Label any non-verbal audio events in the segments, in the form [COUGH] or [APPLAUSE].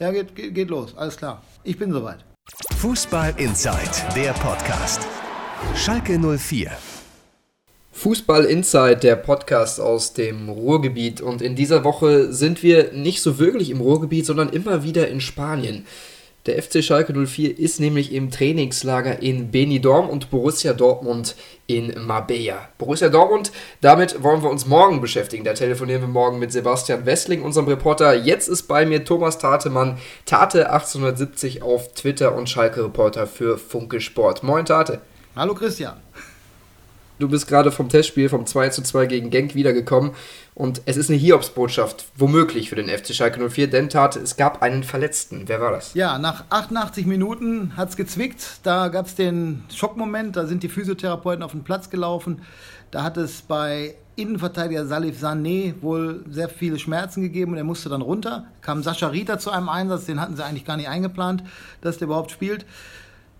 Ja, geht, geht, geht los, alles klar. Ich bin soweit. Fußball Inside, der Podcast. Schalke 04. Fußball Inside, der Podcast aus dem Ruhrgebiet. Und in dieser Woche sind wir nicht so wirklich im Ruhrgebiet, sondern immer wieder in Spanien. Der FC Schalke 04 ist nämlich im Trainingslager in Benidorm und Borussia Dortmund in Marbella. Borussia Dortmund, damit wollen wir uns morgen beschäftigen. Da telefonieren wir morgen mit Sebastian Wessling, unserem Reporter. Jetzt ist bei mir Thomas Tatemann, Tate 1870 auf Twitter und Schalke-Reporter für Funke Sport. Moin Tate. Hallo Christian. Du bist gerade vom Testspiel vom 2 zu 2 gegen Genk wiedergekommen und es ist eine Hiobsbotschaft, womöglich für den FC Schalke 04, denn Tat, es gab einen Verletzten. Wer war das? Ja, nach 88 Minuten hat es gezwickt. Da gab es den Schockmoment, da sind die Physiotherapeuten auf den Platz gelaufen. Da hat es bei Innenverteidiger Salif Sané wohl sehr viele Schmerzen gegeben und er musste dann runter. Kam Sascha Rita zu einem Einsatz, den hatten sie eigentlich gar nicht eingeplant, dass der überhaupt spielt.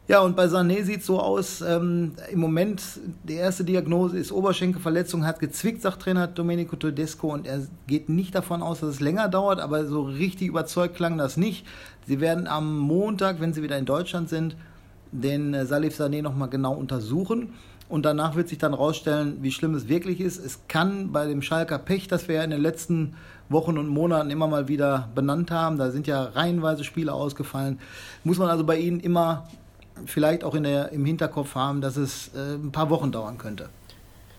Ja, und bei Sané sieht es so aus, ähm, im Moment, die erste Diagnose ist Oberschenkelverletzung, hat gezwickt, sagt Trainer Domenico Tedesco, und er geht nicht davon aus, dass es länger dauert, aber so richtig überzeugt klang das nicht. Sie werden am Montag, wenn sie wieder in Deutschland sind, den äh, Salif Sané nochmal genau untersuchen. Und danach wird sich dann rausstellen, wie schlimm es wirklich ist. Es kann bei dem Schalker Pech, das wir ja in den letzten Wochen und Monaten immer mal wieder benannt haben, da sind ja reihenweise Spiele ausgefallen, muss man also bei ihnen immer vielleicht auch in der, im Hinterkopf haben, dass es äh, ein paar Wochen dauern könnte.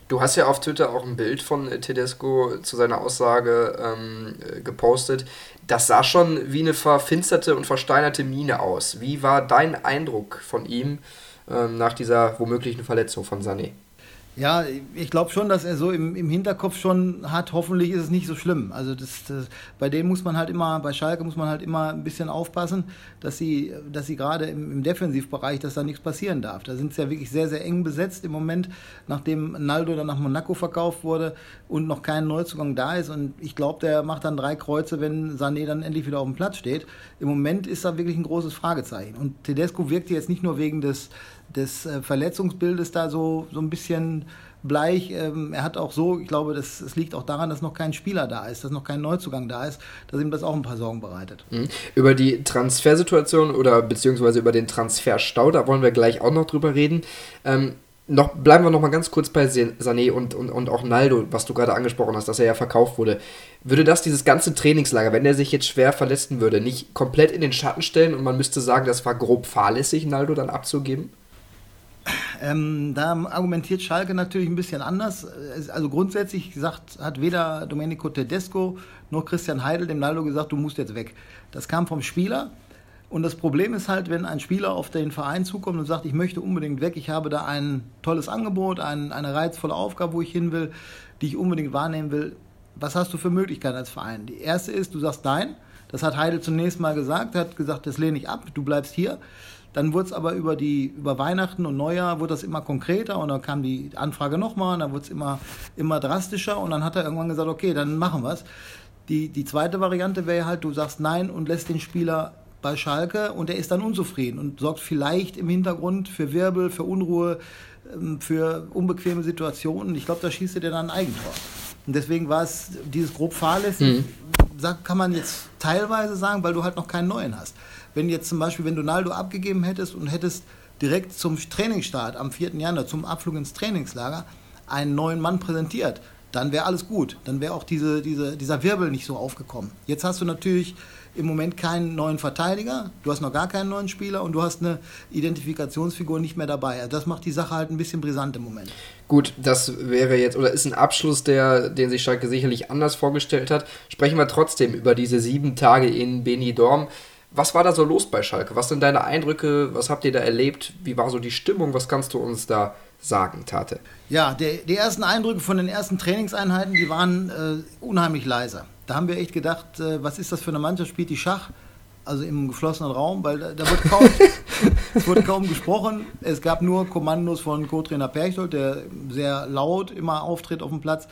Du hast ja auf Twitter auch ein Bild von Tedesco zu seiner Aussage ähm, äh, gepostet. Das sah schon wie eine verfinsterte und versteinerte Miene aus. Wie war dein Eindruck von ihm ähm, nach dieser womöglichen Verletzung von Sané? Ja, ich glaube schon, dass er so im, im Hinterkopf schon hat, hoffentlich ist es nicht so schlimm. Also das, das, bei denen muss man halt immer, bei Schalke muss man halt immer ein bisschen aufpassen, dass sie, dass sie gerade im, im Defensivbereich, dass da nichts passieren darf. Da sind sie ja wirklich sehr, sehr eng besetzt im Moment, nachdem Naldo dann nach Monaco verkauft wurde und noch kein Neuzugang da ist. Und ich glaube, der macht dann drei Kreuze, wenn Sané dann endlich wieder auf dem Platz steht. Im Moment ist da wirklich ein großes Fragezeichen. Und Tedesco wirkt jetzt nicht nur wegen des des äh, Verletzungsbildes da so, so ein bisschen bleich. Ähm, er hat auch so, ich glaube, das, das liegt auch daran, dass noch kein Spieler da ist, dass noch kein Neuzugang da ist, dass ihm das auch ein paar Sorgen bereitet. Mhm. Über die Transfersituation oder beziehungsweise über den Transferstau, da wollen wir gleich auch noch drüber reden. Ähm, noch, bleiben wir noch mal ganz kurz bei Sané und, und, und auch Naldo, was du gerade angesprochen hast, dass er ja verkauft wurde. Würde das dieses ganze Trainingslager, wenn er sich jetzt schwer verletzen würde, nicht komplett in den Schatten stellen und man müsste sagen, das war grob fahrlässig, Naldo dann abzugeben? Ähm, da argumentiert Schalke natürlich ein bisschen anders. Also grundsätzlich gesagt, hat weder Domenico Tedesco noch Christian Heidel dem Naldo gesagt, du musst jetzt weg. Das kam vom Spieler. Und das Problem ist halt, wenn ein Spieler auf den Verein zukommt und sagt, ich möchte unbedingt weg, ich habe da ein tolles Angebot, ein, eine reizvolle Aufgabe, wo ich hin will, die ich unbedingt wahrnehmen will, was hast du für Möglichkeiten als Verein? Die erste ist, du sagst nein. Das hat Heidel zunächst mal gesagt, hat gesagt, das lehne ich ab, du bleibst hier. Dann wurde es aber über, die, über Weihnachten und Neujahr wurde das immer konkreter und dann kam die Anfrage nochmal und dann wurde es immer, immer drastischer und dann hat er irgendwann gesagt, okay, dann machen wir es. Die, die zweite Variante wäre halt, du sagst nein und lässt den Spieler bei Schalke und er ist dann unzufrieden und sorgt vielleicht im Hintergrund für Wirbel, für Unruhe, ähm, für unbequeme Situationen. Ich glaube, da schießt er dann ein Eigentor. Und deswegen war es dieses grob fahrlässig, mhm. kann man jetzt teilweise sagen, weil du halt noch keinen neuen hast wenn jetzt zum Beispiel, wenn Donaldo abgegeben hättest und hättest direkt zum Trainingsstart am 4. Januar, zum Abflug ins Trainingslager, einen neuen Mann präsentiert, dann wäre alles gut. Dann wäre auch diese, diese, dieser Wirbel nicht so aufgekommen. Jetzt hast du natürlich im Moment keinen neuen Verteidiger, du hast noch gar keinen neuen Spieler und du hast eine Identifikationsfigur nicht mehr dabei. Also das macht die Sache halt ein bisschen brisant im Moment. Gut, das wäre jetzt oder ist ein Abschluss, der, den sich Schalke sicherlich anders vorgestellt hat. Sprechen wir trotzdem über diese sieben Tage in Benidorm. Was war da so los bei Schalke? Was sind deine Eindrücke? Was habt ihr da erlebt? Wie war so die Stimmung? Was kannst du uns da sagen, Tate? Ja, der, die ersten Eindrücke von den ersten Trainingseinheiten, die waren äh, unheimlich leise. Da haben wir echt gedacht, äh, was ist das für eine Mannschaft? Spielt die Schach? Also im geschlossenen Raum, weil da, da wird kaum, [LAUGHS] es wurde kaum gesprochen. Es gab nur Kommandos von Co-Trainer Perchtold, der sehr laut immer auftritt auf dem Platz.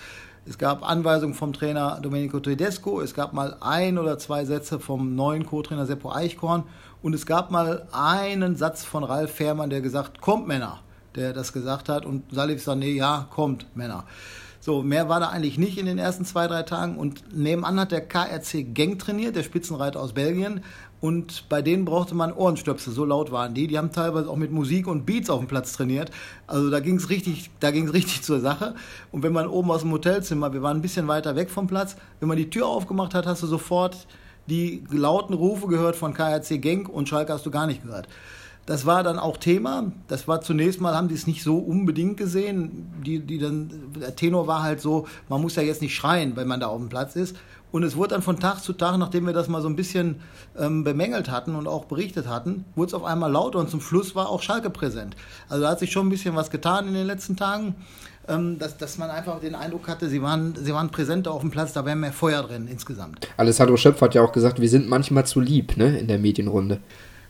Es gab Anweisungen vom Trainer Domenico Tedesco, es gab mal ein oder zwei Sätze vom neuen Co-Trainer Seppo Eichkorn und es gab mal einen Satz von Ralf Fährmann, der gesagt, kommt Männer, der das gesagt hat und Salif Sané, ja, kommt Männer. So, mehr war da eigentlich nicht in den ersten zwei, drei Tagen. Und nebenan hat der KRC Genk trainiert, der Spitzenreiter aus Belgien. Und bei denen brauchte man Ohrenstöpsel, so laut waren die. Die haben teilweise auch mit Musik und Beats auf dem Platz trainiert. Also da ging es richtig, richtig zur Sache. Und wenn man oben aus dem Hotelzimmer, wir waren ein bisschen weiter weg vom Platz, wenn man die Tür aufgemacht hat, hast du sofort die lauten Rufe gehört von KRC Genk und Schalke hast du gar nicht gehört. Das war dann auch Thema. Das war zunächst mal, haben die es nicht so unbedingt gesehen. Die, die dann, der Tenor war halt so, man muss ja jetzt nicht schreien, wenn man da auf dem Platz ist. Und es wurde dann von Tag zu Tag, nachdem wir das mal so ein bisschen ähm, bemängelt hatten und auch berichtet hatten, wurde es auf einmal lauter und zum Schluss war auch Schalke präsent. Also da hat sich schon ein bisschen was getan in den letzten Tagen, ähm, dass, dass man einfach den Eindruck hatte, sie waren, sie waren präsenter auf dem Platz, da wäre mehr Feuer drin insgesamt. Alessandro Schöpf hat ja auch gesagt, wir sind manchmal zu lieb ne, in der Medienrunde.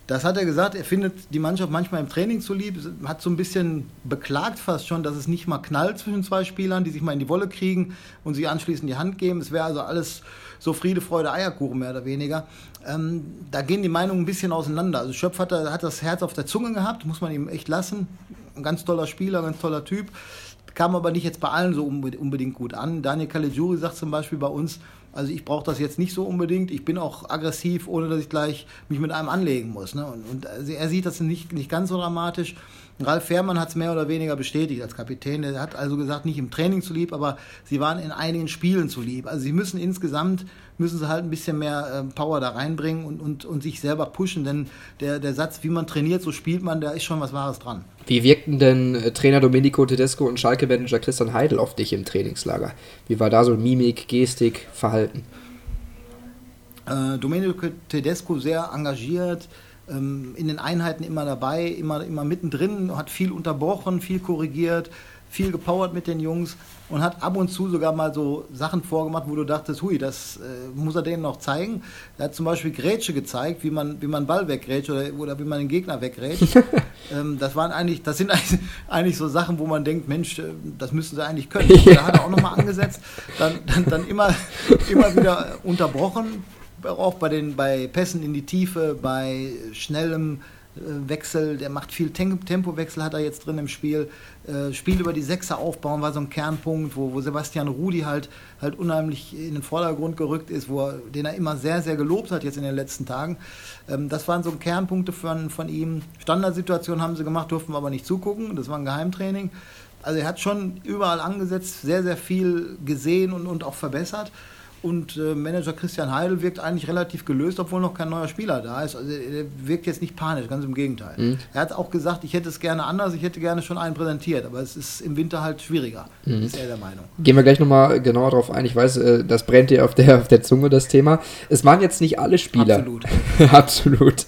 Das hat er gesagt, er findet die Mannschaft manchmal im Training zu lieb, hat so ein bisschen beklagt fast schon, dass es nicht mal knallt zwischen zwei Spielern, die sich mal in die Wolle kriegen und sich anschließend die Hand geben. Es wäre also alles so Friede, Freude, Eierkuchen mehr oder weniger. Ähm, da gehen die Meinungen ein bisschen auseinander. Also Schöpf hat, hat das Herz auf der Zunge gehabt, muss man ihm echt lassen. Ein ganz toller Spieler, ganz toller Typ. Kam aber nicht jetzt bei allen so unbedingt gut an. Daniel Caligiuri sagt zum Beispiel bei uns, also ich brauche das jetzt nicht so unbedingt. Ich bin auch aggressiv, ohne dass ich gleich mich mit einem anlegen muss. Ne? Und, und also er sieht das nicht, nicht ganz so dramatisch. Ralf Fährmann hat es mehr oder weniger bestätigt als Kapitän. Er hat also gesagt, nicht im Training zu lieb, aber sie waren in einigen Spielen zu lieb. Also sie müssen insgesamt, müssen sie halt ein bisschen mehr äh, Power da reinbringen und, und, und sich selber pushen. Denn der, der Satz, wie man trainiert, so spielt man, da ist schon was Wahres dran. Wie wirkten denn äh, Trainer Domenico Tedesco und Schalke-Manager Christian Heidel auf dich im Trainingslager? Wie war da so Mimik, Gestik, Verhalten? Äh, Domenico Tedesco sehr engagiert, ähm, in den Einheiten immer dabei, immer, immer mittendrin, hat viel unterbrochen, viel korrigiert, viel gepowert mit den Jungs und hat ab und zu sogar mal so Sachen vorgemacht, wo du dachtest, hui, das äh, muss er denen noch zeigen. Er hat zum Beispiel Grätsche gezeigt, wie man, wie man Ball weggrätscht oder, oder wie man den Gegner weggrätscht. [LAUGHS] ähm, das waren eigentlich, das sind eigentlich, eigentlich, so Sachen, wo man denkt, Mensch, äh, das müssen sie eigentlich können. Ja. [LAUGHS] Da hat er auch nochmal angesetzt, dann, dann, dann immer, immer wieder unterbrochen, auch bei den bei Pässen in die Tiefe, bei schnellem äh, Wechsel, der macht viel Tempowechsel, hat er jetzt drin im Spiel. Äh, Spiel über die Sechser aufbauen war so ein Kernpunkt, wo, wo Sebastian Rudi halt, halt unheimlich in den Vordergrund gerückt ist, wo er, den er immer sehr, sehr gelobt hat jetzt in den letzten Tagen. Ähm, das waren so Kernpunkte von, von ihm. Standardsituationen haben sie gemacht, durften wir aber nicht zugucken. Das war ein Geheimtraining. Also er hat schon überall angesetzt, sehr, sehr viel gesehen und, und auch verbessert. Und äh, Manager Christian Heidel wirkt eigentlich relativ gelöst, obwohl noch kein neuer Spieler da ist. Also er wirkt jetzt nicht panisch, ganz im Gegenteil. Mhm. Er hat auch gesagt, ich hätte es gerne anders, ich hätte gerne schon einen präsentiert, aber es ist im Winter halt schwieriger, mhm. ist er der Meinung. Gehen wir gleich nochmal genauer darauf ein. Ich weiß, äh, das brennt dir auf der, auf der Zunge, das Thema. Es waren jetzt nicht alle Spieler. Absolut. [LAUGHS] Absolut.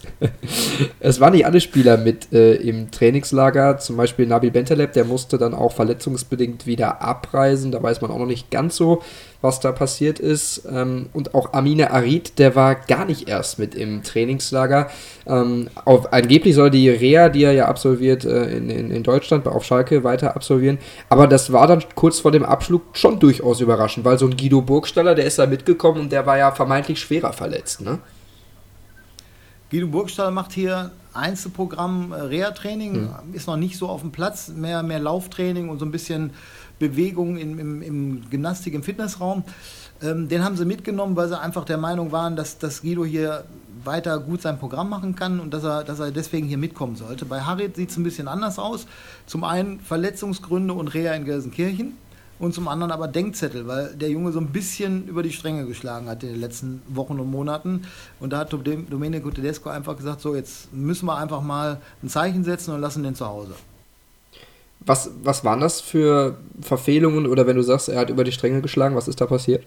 es waren nicht alle Spieler mit äh, im Trainingslager. Zum Beispiel Nabil Bentaleb, der musste dann auch verletzungsbedingt wieder abreisen. Da weiß man auch noch nicht ganz so, was da passiert ist. Ähm, und auch Amine Arid, der war gar nicht erst mit im Trainingslager. Ähm, auf, angeblich soll die Reha, die er ja absolviert äh, in, in, in, Deutschland, auf Schalke weiter absolvieren. Aber das war dann kurz vor dem Abschlug schon durchaus überraschend, weil so ein Guido Burgstaller, der ist da mitgekommen und der war ja vermeintlich schwerer verletzt. Ne? Guido Burgstaller macht hier Einzelprogramm äh, Reha-Training, hm. ist noch nicht so auf dem Platz, mehr, mehr Lauftraining und so ein bisschen Bewegung im, im, im Gymnastik, im Fitnessraum. Ähm, den haben sie mitgenommen, weil sie einfach der Meinung waren, dass, dass Guido hier weiter gut sein Programm machen kann und dass er, dass er deswegen hier mitkommen sollte. Bei Harit sieht es ein bisschen anders aus. Zum einen Verletzungsgründe und Reha in Gelsenkirchen und zum anderen aber Denkzettel, weil der Junge so ein bisschen über die Stränge geschlagen hat in den letzten Wochen und Monaten. Und da hat Domenico Tedesco einfach gesagt, so jetzt müssen wir einfach mal ein Zeichen setzen und lassen den zu Hause. Was, was waren das für Verfehlungen oder wenn du sagst, er hat über die Stränge geschlagen, was ist da passiert?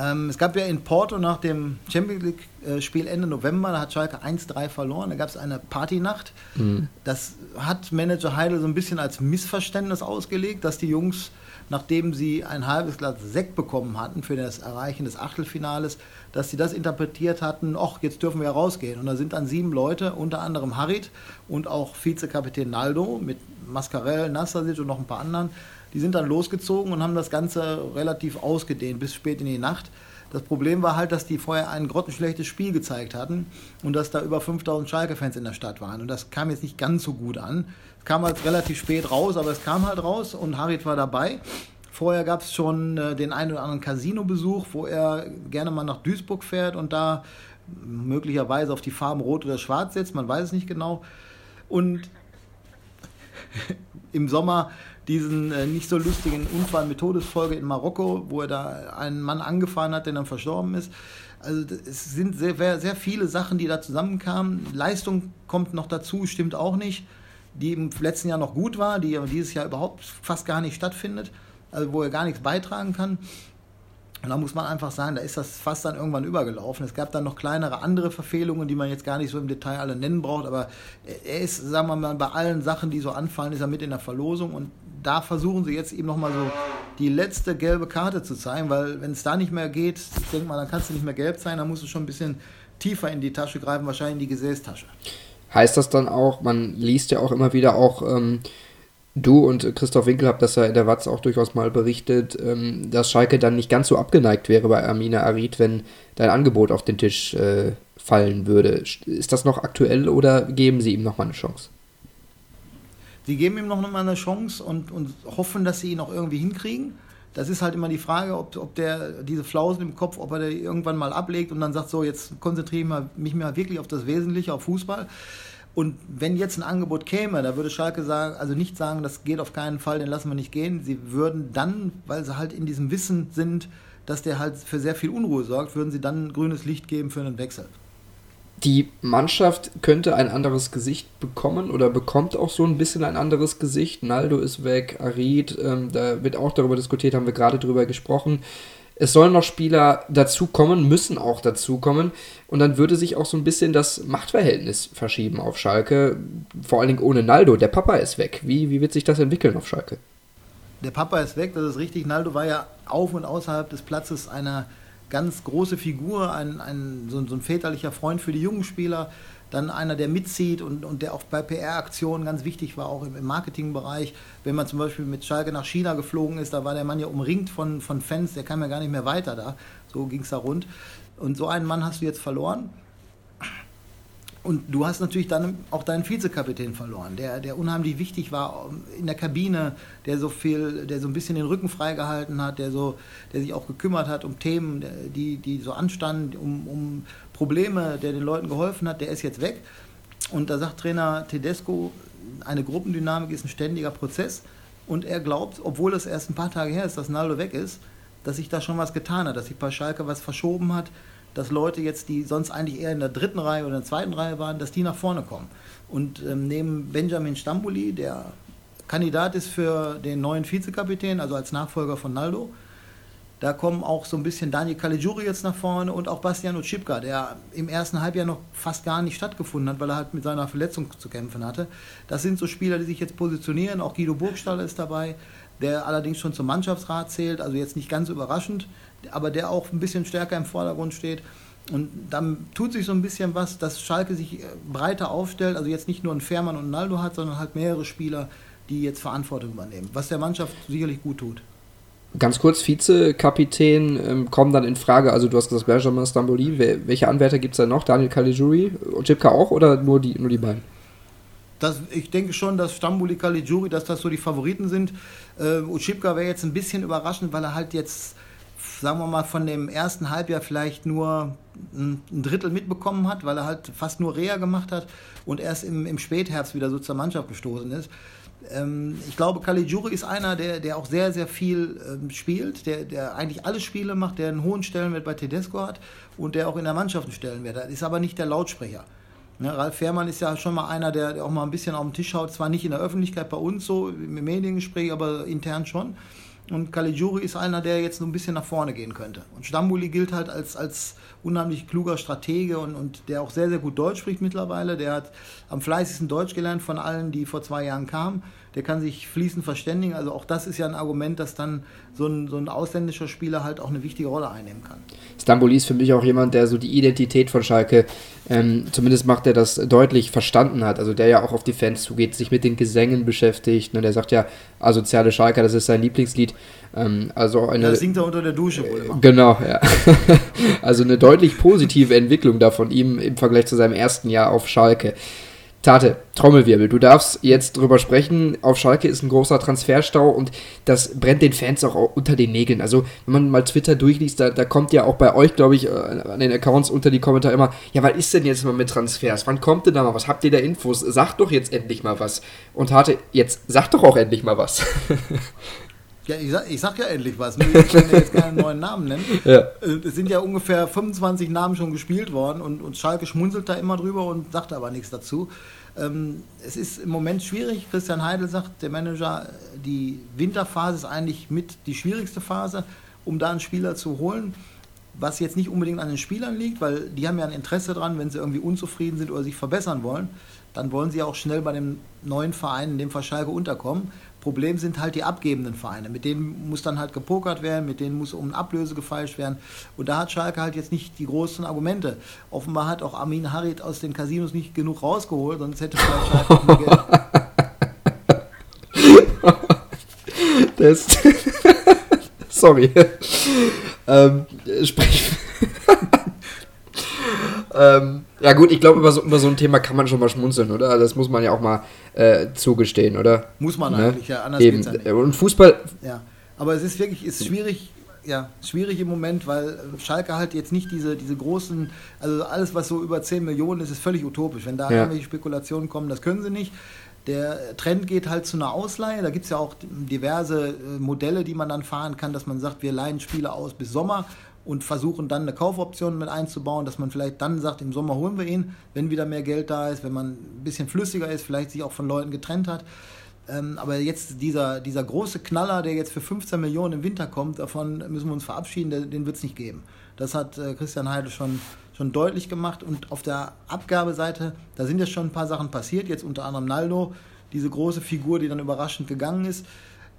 Ähm, es gab ja in Porto nach dem Champions League-Spiel Ende November, da hat Schalke 1-3 verloren, da gab es eine Partynacht. Mhm. Das hat Manager Heidel so ein bisschen als Missverständnis ausgelegt, dass die Jungs, nachdem sie ein halbes Glas Sekt bekommen hatten für das Erreichen des Achtelfinales, dass sie das interpretiert hatten, ach, jetzt dürfen wir rausgehen. Und da sind dann sieben Leute, unter anderem Harit und auch Vizekapitän Naldo mit Mascarell, Nassasic und noch ein paar anderen, die sind dann losgezogen und haben das Ganze relativ ausgedehnt bis spät in die Nacht. Das Problem war halt, dass die vorher ein grottenschlechtes Spiel gezeigt hatten und dass da über 5000 Schalke-Fans in der Stadt waren. Und das kam jetzt nicht ganz so gut an. Es kam halt relativ spät raus, aber es kam halt raus und Harit war dabei. Vorher gab es schon äh, den einen oder anderen Casino-Besuch, wo er gerne mal nach Duisburg fährt und da möglicherweise auf die Farben Rot oder Schwarz setzt, man weiß es nicht genau. Und [LAUGHS] im Sommer diesen äh, nicht so lustigen Unfall mit Todesfolge in Marokko, wo er da einen Mann angefahren hat, der dann verstorben ist. Also es sind sehr, sehr viele Sachen, die da zusammenkamen. Leistung kommt noch dazu, stimmt auch nicht, die im letzten Jahr noch gut war, die aber dieses Jahr überhaupt fast gar nicht stattfindet, also wo er gar nichts beitragen kann. Und da muss man einfach sagen, da ist das fast dann irgendwann übergelaufen. Es gab dann noch kleinere andere Verfehlungen, die man jetzt gar nicht so im Detail alle nennen braucht, aber er ist, sagen wir mal, bei allen Sachen, die so anfallen, ist er mit in der Verlosung und da versuchen sie jetzt eben nochmal so die letzte gelbe Karte zu zeigen, weil wenn es da nicht mehr geht, ich denke mal, dann kannst du nicht mehr gelb sein, dann musst du schon ein bisschen tiefer in die Tasche greifen, wahrscheinlich in die Gesäßtasche. Heißt das dann auch, man liest ja auch immer wieder auch ähm, Du und Christoph Winkel habt das ja in der Watz auch durchaus mal berichtet, ähm, dass Schalke dann nicht ganz so abgeneigt wäre bei Amina Arid, wenn dein Angebot auf den Tisch äh, fallen würde. Ist das noch aktuell oder geben sie ihm nochmal eine Chance? Sie geben ihm noch mal eine Chance und, und hoffen, dass sie ihn auch irgendwie hinkriegen. Das ist halt immer die Frage, ob, ob der diese Flausen im Kopf, ob er der irgendwann mal ablegt und dann sagt, so, jetzt konzentriere ich mich mal wirklich auf das Wesentliche, auf Fußball. Und wenn jetzt ein Angebot käme, da würde Schalke sagen, also nicht sagen, das geht auf keinen Fall, den lassen wir nicht gehen. Sie würden dann, weil sie halt in diesem Wissen sind, dass der halt für sehr viel Unruhe sorgt, würden sie dann grünes Licht geben für einen Wechsel. Die Mannschaft könnte ein anderes Gesicht bekommen oder bekommt auch so ein bisschen ein anderes Gesicht. Naldo ist weg, Arid, ähm, da wird auch darüber diskutiert, haben wir gerade drüber gesprochen es sollen noch Spieler dazukommen, müssen auch dazukommen. Und dann würde sich auch so ein bisschen das Machtverhältnis verschieben auf Schalke. Vor allen Dingen ohne Naldo. Der Papa ist weg. Wie, wie wird sich das entwickeln auf Schalke? Der Papa ist weg, das ist richtig. Naldo war ja auf und außerhalb des Platzes eine ganz große Figur, ein, ein, so, so ein väterlicher Freund für die jungen Spieler dann einer, der mitzieht und, und der auch bei PR-Aktionen ganz wichtig war, auch im, im Marketingbereich. Wenn man zum Beispiel mit Schalke nach China geflogen ist, da war der Mann ja umringt von, von Fans, der kam ja gar nicht mehr weiter da. So ging es da rund. Und so einen Mann hast du jetzt verloren. Und du hast natürlich dann auch deinen Vizekapitän verloren, der, der unheimlich wichtig war in der Kabine, der so viel, der so ein bisschen den Rücken freigehalten hat, der so, der sich auch gekümmert hat um Themen, die, die so anstanden, um, um Probleme, der den Leuten geholfen hat, der ist jetzt weg. Und da sagt Trainer Tedesco, eine Gruppendynamik ist ein ständiger Prozess. Und er glaubt, obwohl es erst ein paar Tage her ist, dass Naldo weg ist, dass sich da schon was getan hat, dass sich bei Schalke was verschoben hat, dass Leute jetzt, die sonst eigentlich eher in der dritten Reihe oder in der zweiten Reihe waren, dass die nach vorne kommen. Und ähm, neben Benjamin Stambuli, der Kandidat ist für den neuen Vizekapitän, also als Nachfolger von Naldo, da kommen auch so ein bisschen Daniel Caligiuri jetzt nach vorne und auch Bastian Otschipka, der im ersten Halbjahr noch fast gar nicht stattgefunden hat, weil er halt mit seiner Verletzung zu kämpfen hatte. Das sind so Spieler, die sich jetzt positionieren. Auch Guido Burgstaller ist dabei, der allerdings schon zum Mannschaftsrat zählt, also jetzt nicht ganz überraschend aber der auch ein bisschen stärker im Vordergrund steht. Und dann tut sich so ein bisschen was, dass Schalke sich äh, breiter aufstellt, also jetzt nicht nur ein Fährmann und ein Naldo hat, sondern halt mehrere Spieler, die jetzt Verantwortung übernehmen, was der Mannschaft sicherlich gut tut. Ganz kurz, Vizekapitän ähm, kommen dann in Frage, also du hast gesagt Benjamin Stamboli, welche Anwärter gibt es da noch? Daniel Caligiuri und Chipka auch oder nur die, nur die beiden? Das, ich denke schon, dass Stamboli, Caligiuri, dass das so die Favoriten sind. Äh, Uchipka wäre jetzt ein bisschen überraschend, weil er halt jetzt sagen wir mal, von dem ersten Halbjahr vielleicht nur ein Drittel mitbekommen hat, weil er halt fast nur Reha gemacht hat und erst im, im Spätherbst wieder so zur Mannschaft gestoßen ist. Ähm, ich glaube, Caligiuri ist einer, der, der auch sehr, sehr viel ähm, spielt, der, der eigentlich alle Spiele macht, der einen hohen Stellenwert bei Tedesco hat und der auch in der Mannschaft einen Stellenwert hat. Ist aber nicht der Lautsprecher. Ne, Ralf Fährmann ist ja schon mal einer, der, der auch mal ein bisschen auf den Tisch haut, zwar nicht in der Öffentlichkeit bei uns so, im Mediengespräch, aber intern schon. Und Caligiuri ist einer, der jetzt so ein bisschen nach vorne gehen könnte. Und Stambuli gilt halt als, als unheimlich kluger Stratege und, und der auch sehr, sehr gut Deutsch spricht mittlerweile. Der hat am fleißigsten Deutsch gelernt von allen, die vor zwei Jahren kamen. Der kann sich fließend verständigen. Also auch das ist ja ein Argument, dass dann so ein, so ein ausländischer Spieler halt auch eine wichtige Rolle einnehmen kann. Stamboli ist für mich auch jemand, der so die Identität von Schalke, ähm, zumindest macht er das deutlich verstanden hat. Also der ja auch auf die Fans zugeht, sich mit den Gesängen beschäftigt. Ne? Der sagt ja, asoziale Schalke, das ist sein Lieblingslied. Ähm, also eine, das singt er unter der Dusche wohl immer. Genau, ja. [LAUGHS] also eine deutlich positive Entwicklung da von ihm im Vergleich zu seinem ersten Jahr auf Schalke. Tate, Trommelwirbel, du darfst jetzt drüber sprechen. Auf Schalke ist ein großer Transferstau und das brennt den Fans auch unter den Nägeln. Also, wenn man mal Twitter durchliest, da, da kommt ja auch bei euch, glaube ich, äh, an den Accounts unter die Kommentare immer: Ja, was ist denn jetzt mal mit Transfers? Wann kommt denn da mal was? Habt ihr da Infos? Sagt doch jetzt endlich mal was. Und Tate, jetzt sag doch auch endlich mal was. [LAUGHS] Ja, ich sag, ich sag ja endlich was. Ich kann jetzt keinen neuen Namen nennen. [LAUGHS] Ja. Äh, es sind ja ungefähr 25 Namen schon gespielt worden und, und Schalke schmunzelt da immer drüber und sagt aber nichts dazu. Ähm, es ist im Moment schwierig. Christian Heidel sagt, der Manager, die Winterphase ist eigentlich mit die schwierigste Phase, um da einen Spieler zu holen. Was jetzt nicht unbedingt an den Spielern liegt, weil die haben ja ein Interesse dran, wenn sie irgendwie unzufrieden sind oder sich verbessern wollen, dann wollen sie auch schnell bei dem neuen Verein, in dem Fall Schalke, unterkommen. Problem sind halt die abgebenden Vereine. Mit denen muss dann halt gepokert werden, mit denen muss um Ablöse gefeilscht werden. Und da hat Schalke halt jetzt nicht die großen Argumente. Offenbar hat auch Armin Harit aus den Casinos nicht genug rausgeholt, sonst hätte vielleicht Schalke auch mehr Geld. [LAUGHS] Das [LAUGHS] Sorry. ähm, sprich. [LAUGHS] ähm, ja gut, ich glaube, über, so, über so ein Thema kann man schon mal schmunzeln, oder? Das muss man ja auch mal äh, zugestehen, oder? Muss man ne? eigentlich, ja. Anders Eben. Ja Und Fußball... Ja, aber es ist wirklich, ist schwierig, ja, schwierig im Moment, weil Schalke halt jetzt nicht diese, diese großen, also alles, was so über 10 Millionen ist, ist völlig utopisch. Wenn da ja. irgendwelche Spekulationen kommen, das können sie nicht. Der Trend geht halt zu einer Ausleihe. Da gibt es ja auch diverse äh, Modelle, die man dann fahren kann, dass man sagt, wir leihen Spiele aus bis Sommer und versuchen dann eine Kaufoption mit einzubauen, dass man vielleicht dann sagt, im Sommer holen wir ihn, wenn wieder mehr Geld da ist, wenn man ein bisschen flüssiger ist, vielleicht sich auch von Leuten getrennt hat. Ähm, aber jetzt dieser, dieser große Knaller, der jetzt für 15 Millionen im Winter kommt, davon müssen wir uns verabschieden, den, wird es nicht geben. Das hat äh, Christian Heidel schon, schon deutlich gemacht. Und auf der Abgabeseite, da sind jetzt schon ein paar Sachen passiert, jetzt unter anderem Naldo, diese große Figur, die dann überraschend gegangen ist.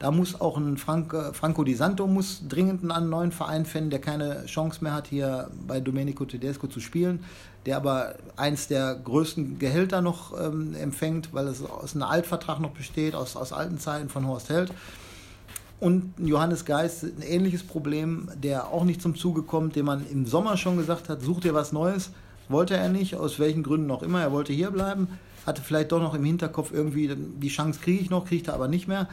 Da muss auch ein Frank, Franco Di Santo muss dringend einen neuen Verein finden, der keine Chance mehr hat, hier bei Domenico Tedesco zu spielen, der aber eins der größten Gehälter noch ähm, empfängt, weil es aus einem Altvertrag noch besteht, aus, aus alten Zeiten von Horst Held. Und Johannes Geist, ein ähnliches Problem, der auch nicht zum Zuge kommt, dem man im Sommer schon gesagt hat, such dir was Neues. Wollte er nicht, aus welchen Gründen auch immer. Er wollte hier bleiben, hatte vielleicht doch noch im Hinterkopf irgendwie, die Chance kriege ich noch, kriegt er aber nicht mehr.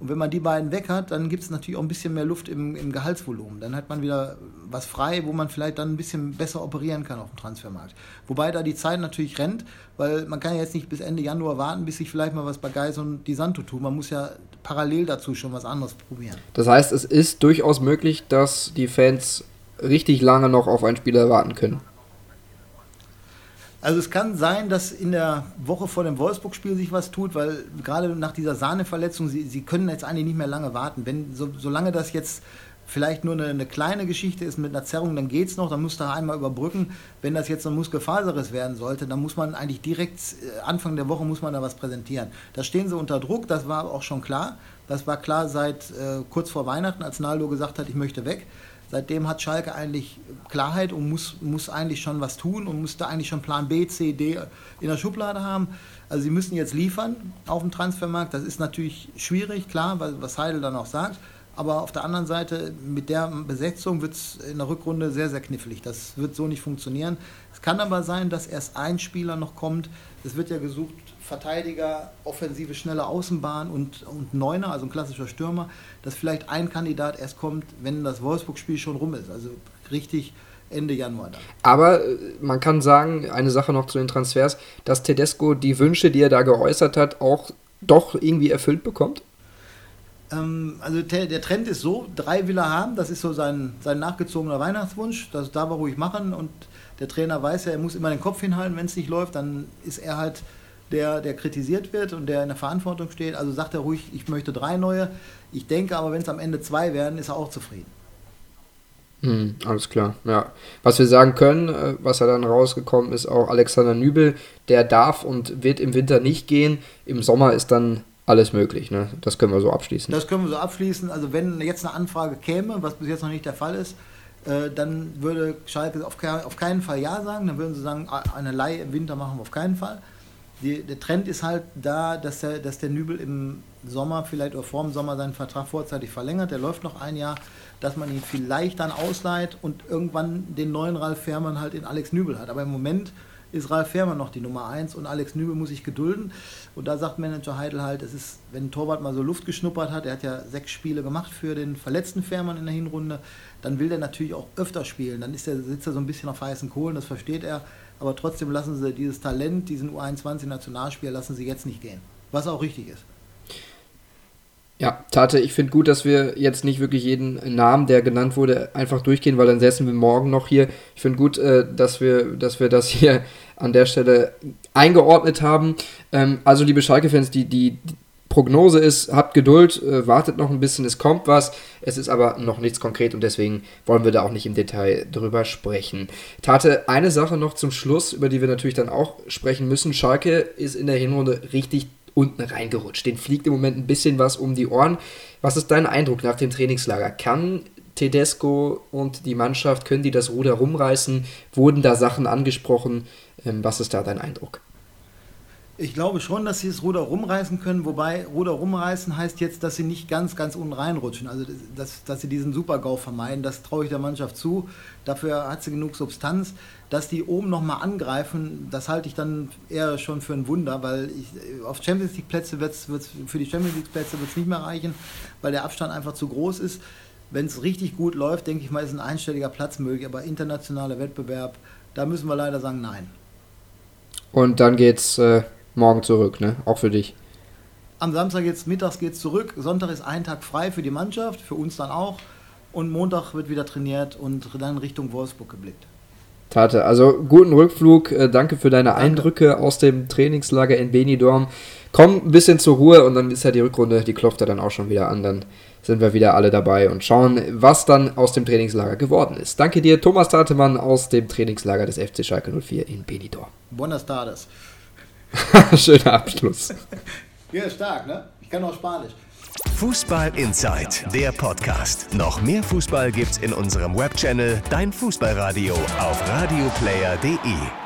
Und wenn man die beiden weg hat, dann gibt es natürlich auch ein bisschen mehr Luft im, im, Gehaltsvolumen. Dann hat man wieder was frei, wo man vielleicht dann ein bisschen besser operieren kann auf dem Transfermarkt. Wobei da die Zeit natürlich rennt, weil man kann ja jetzt nicht bis Ende Januar warten, bis sich vielleicht mal was bei Geis und Di Santo tut. Man muss ja parallel dazu schon was anderes probieren. Das heißt, es ist durchaus möglich, dass die Fans richtig lange noch auf einen Spieler warten können. Also es kann sein, dass in der Woche vor dem Wolfsburg-Spiel sich was tut, weil gerade nach dieser Sahneverletzung, sie, sie können jetzt eigentlich nicht mehr lange warten. Wenn, so, solange das jetzt vielleicht nur eine, eine, kleine Geschichte ist mit einer Zerrung, dann geht es noch, dann muss da einmal überbrücken. Wenn das jetzt ein Muskelfaserriss werden sollte, dann muss man eigentlich direkt äh, Anfang der Woche muss man da was präsentieren. Da stehen sie unter Druck, das war auch schon klar. Das war klar seit äh, kurz vor Weihnachten, als Naldo gesagt hat, ich möchte weg. Seitdem hat Schalke eigentlich Klarheit und muss, muss eigentlich schon was tun und muss da eigentlich schon Plan B, C, D in der Schublade haben. Also sie müssen jetzt liefern auf dem Transfermarkt. Das ist natürlich schwierig, klar, was Heidel dann auch sagt. Aber auf der anderen Seite, mit der Besetzung wird es in der Rückrunde sehr, sehr knifflig. Das wird so nicht funktionieren. Es kann aber sein, dass erst ein Spieler noch kommt. Es wird ja gesucht, Verteidiger, offensive, schnelle Außenbahn und, und Neuner, also ein klassischer Stürmer, dass vielleicht ein Kandidat erst kommt, wenn das Wolfsburg-Spiel schon rum ist. Also richtig Ende Januar dann. Aber äh, man kann sagen, eine Sache noch zu den Transfers, dass Tedesco die Wünsche, die er da geäußert hat, auch doch irgendwie erfüllt bekommt? Ähm, also der Trend ist so, drei will er haben, das ist so sein, sein nachgezogener Weihnachtswunsch, das darf er ruhig machen und der Trainer weiß ja, er muss immer den Kopf hinhalten, wenn es nicht läuft, dann ist er halt der, der kritisiert wird und der in der Verantwortung steht. Also sagt er ruhig, ich möchte drei neue. Ich denke aber, wenn es am Ende zwei werden, ist er auch zufrieden. Hm, alles klar, ja. Was wir sagen können, äh, was er dann rausgekommen ist, auch Alexander Nübel, der darf und wird im Winter nicht gehen. Im Sommer ist dann alles möglich, ne? Das können wir so abschließen. Das können wir so abschließen. Also wenn jetzt eine Anfrage käme, was bis jetzt noch nicht der Fall ist, äh, dann würde Schalke auf, keinen Fall Ja sagen. Dann würden sie sagen, eine Leihe im Winter machen wir auf keinen Fall. Die, der Trend ist halt da, dass der, dass der Nübel im Sommer vielleicht oder vor dem Sommer seinen Vertrag vorzeitig verlängert. Der läuft noch ein Jahr, dass man ihn vielleicht dann ausleiht und irgendwann den neuen Ralf Fährmann halt in Alex Nübel hat. Aber im Moment ist Ralf Fährmann noch die Nummer 1 und Alex Nübel muss sich gedulden. Und da sagt Manager Heidel halt, es ist, wenn ein Torwart mal so Luft geschnuppert hat, er hat ja sechs Spiele gemacht für den verletzten Fährmann in der Hinrunde, dann will der natürlich auch öfter spielen. Dann ist der, sitzt er so ein bisschen auf heißen Kohlen, das versteht er. Aber trotzdem lassen sie dieses Talent, diesen U21-Nationalspieler, lassen sie jetzt nicht gehen. Was auch richtig ist. Ja, Tate, ich finde gut, dass wir jetzt nicht wirklich jeden Namen, der genannt wurde, einfach durchgehen, weil dann säßen wir morgen noch hier. Ich finde gut, äh, dass, wir, dass wir das hier an der Stelle eingeordnet haben. Ähm, also, liebe Schalke-Fans, die, die, Prognose ist, habt Geduld, äh, wartet noch ein bisschen, es kommt was. Es ist aber noch nichts konkret und deswegen wollen wir da auch nicht im Detail drüber sprechen. Tate, eine Sache noch zum Schluss, über die wir natürlich dann auch sprechen müssen. Schalke ist in der Hinrunde richtig unten reingerutscht. Den fliegt im Moment ein bisschen was um die Ohren. Was ist dein Eindruck nach dem Trainingslager? Kann Tedesco und die Mannschaft, können die das Ruder rumreißen? Wurden da Sachen angesprochen? Ähm, was ist da dein Eindruck? Ich glaube schon, dass sie das Ruder rumreißen können, wobei Ruder rumreißen heißt jetzt, dass sie nicht ganz, ganz unten reinrutschen. Also, dass, dass sie diesen Super-GAU vermeiden, das traue ich der Mannschaft zu. Dafür hat sie genug Substanz. Dass die oben nochmal angreifen, das halte ich dann eher schon für ein Wunder, weil ich, auf Champions League-Plätze wird es für die Champions League-Plätze wird's nicht mehr reichen, weil der Abstand einfach zu groß ist. Wenn es richtig gut läuft, denke ich mal, ist ein einstelliger Platz möglich, aber internationaler Wettbewerb, da müssen wir leider sagen, nein. Und dann geht's. Äh morgen zurück, ne? Auch für dich. Am Samstag jetzt mittags geht's zurück. Sonntag ist ein Tag frei für die Mannschaft, für uns dann auch. Und Montag wird wieder trainiert und dann Richtung Wolfsburg geblickt. Tate, also guten Rückflug. Äh, danke für deine danke. Eindrücke aus dem Trainingslager in Benidorm. Komm ein bisschen zur Ruhe und dann ist ja die Rückrunde, die klopft ja dann auch schon wieder an. Dann sind wir wieder alle dabei und schauen, was dann aus dem Trainingslager geworden ist. Danke dir, Thomas Tatemann aus dem Trainingslager des FC Schalke 04 in Benidorm. Buenas tardes. [LAUGHS] Schöner Abschluss. Ja, stark, ne? Ich kann auch Spanisch. Fußball Inside, der Podcast. Noch mehr Fußball gibt's in unserem Webchannel Dein Fußballradio auf radioplayer.de.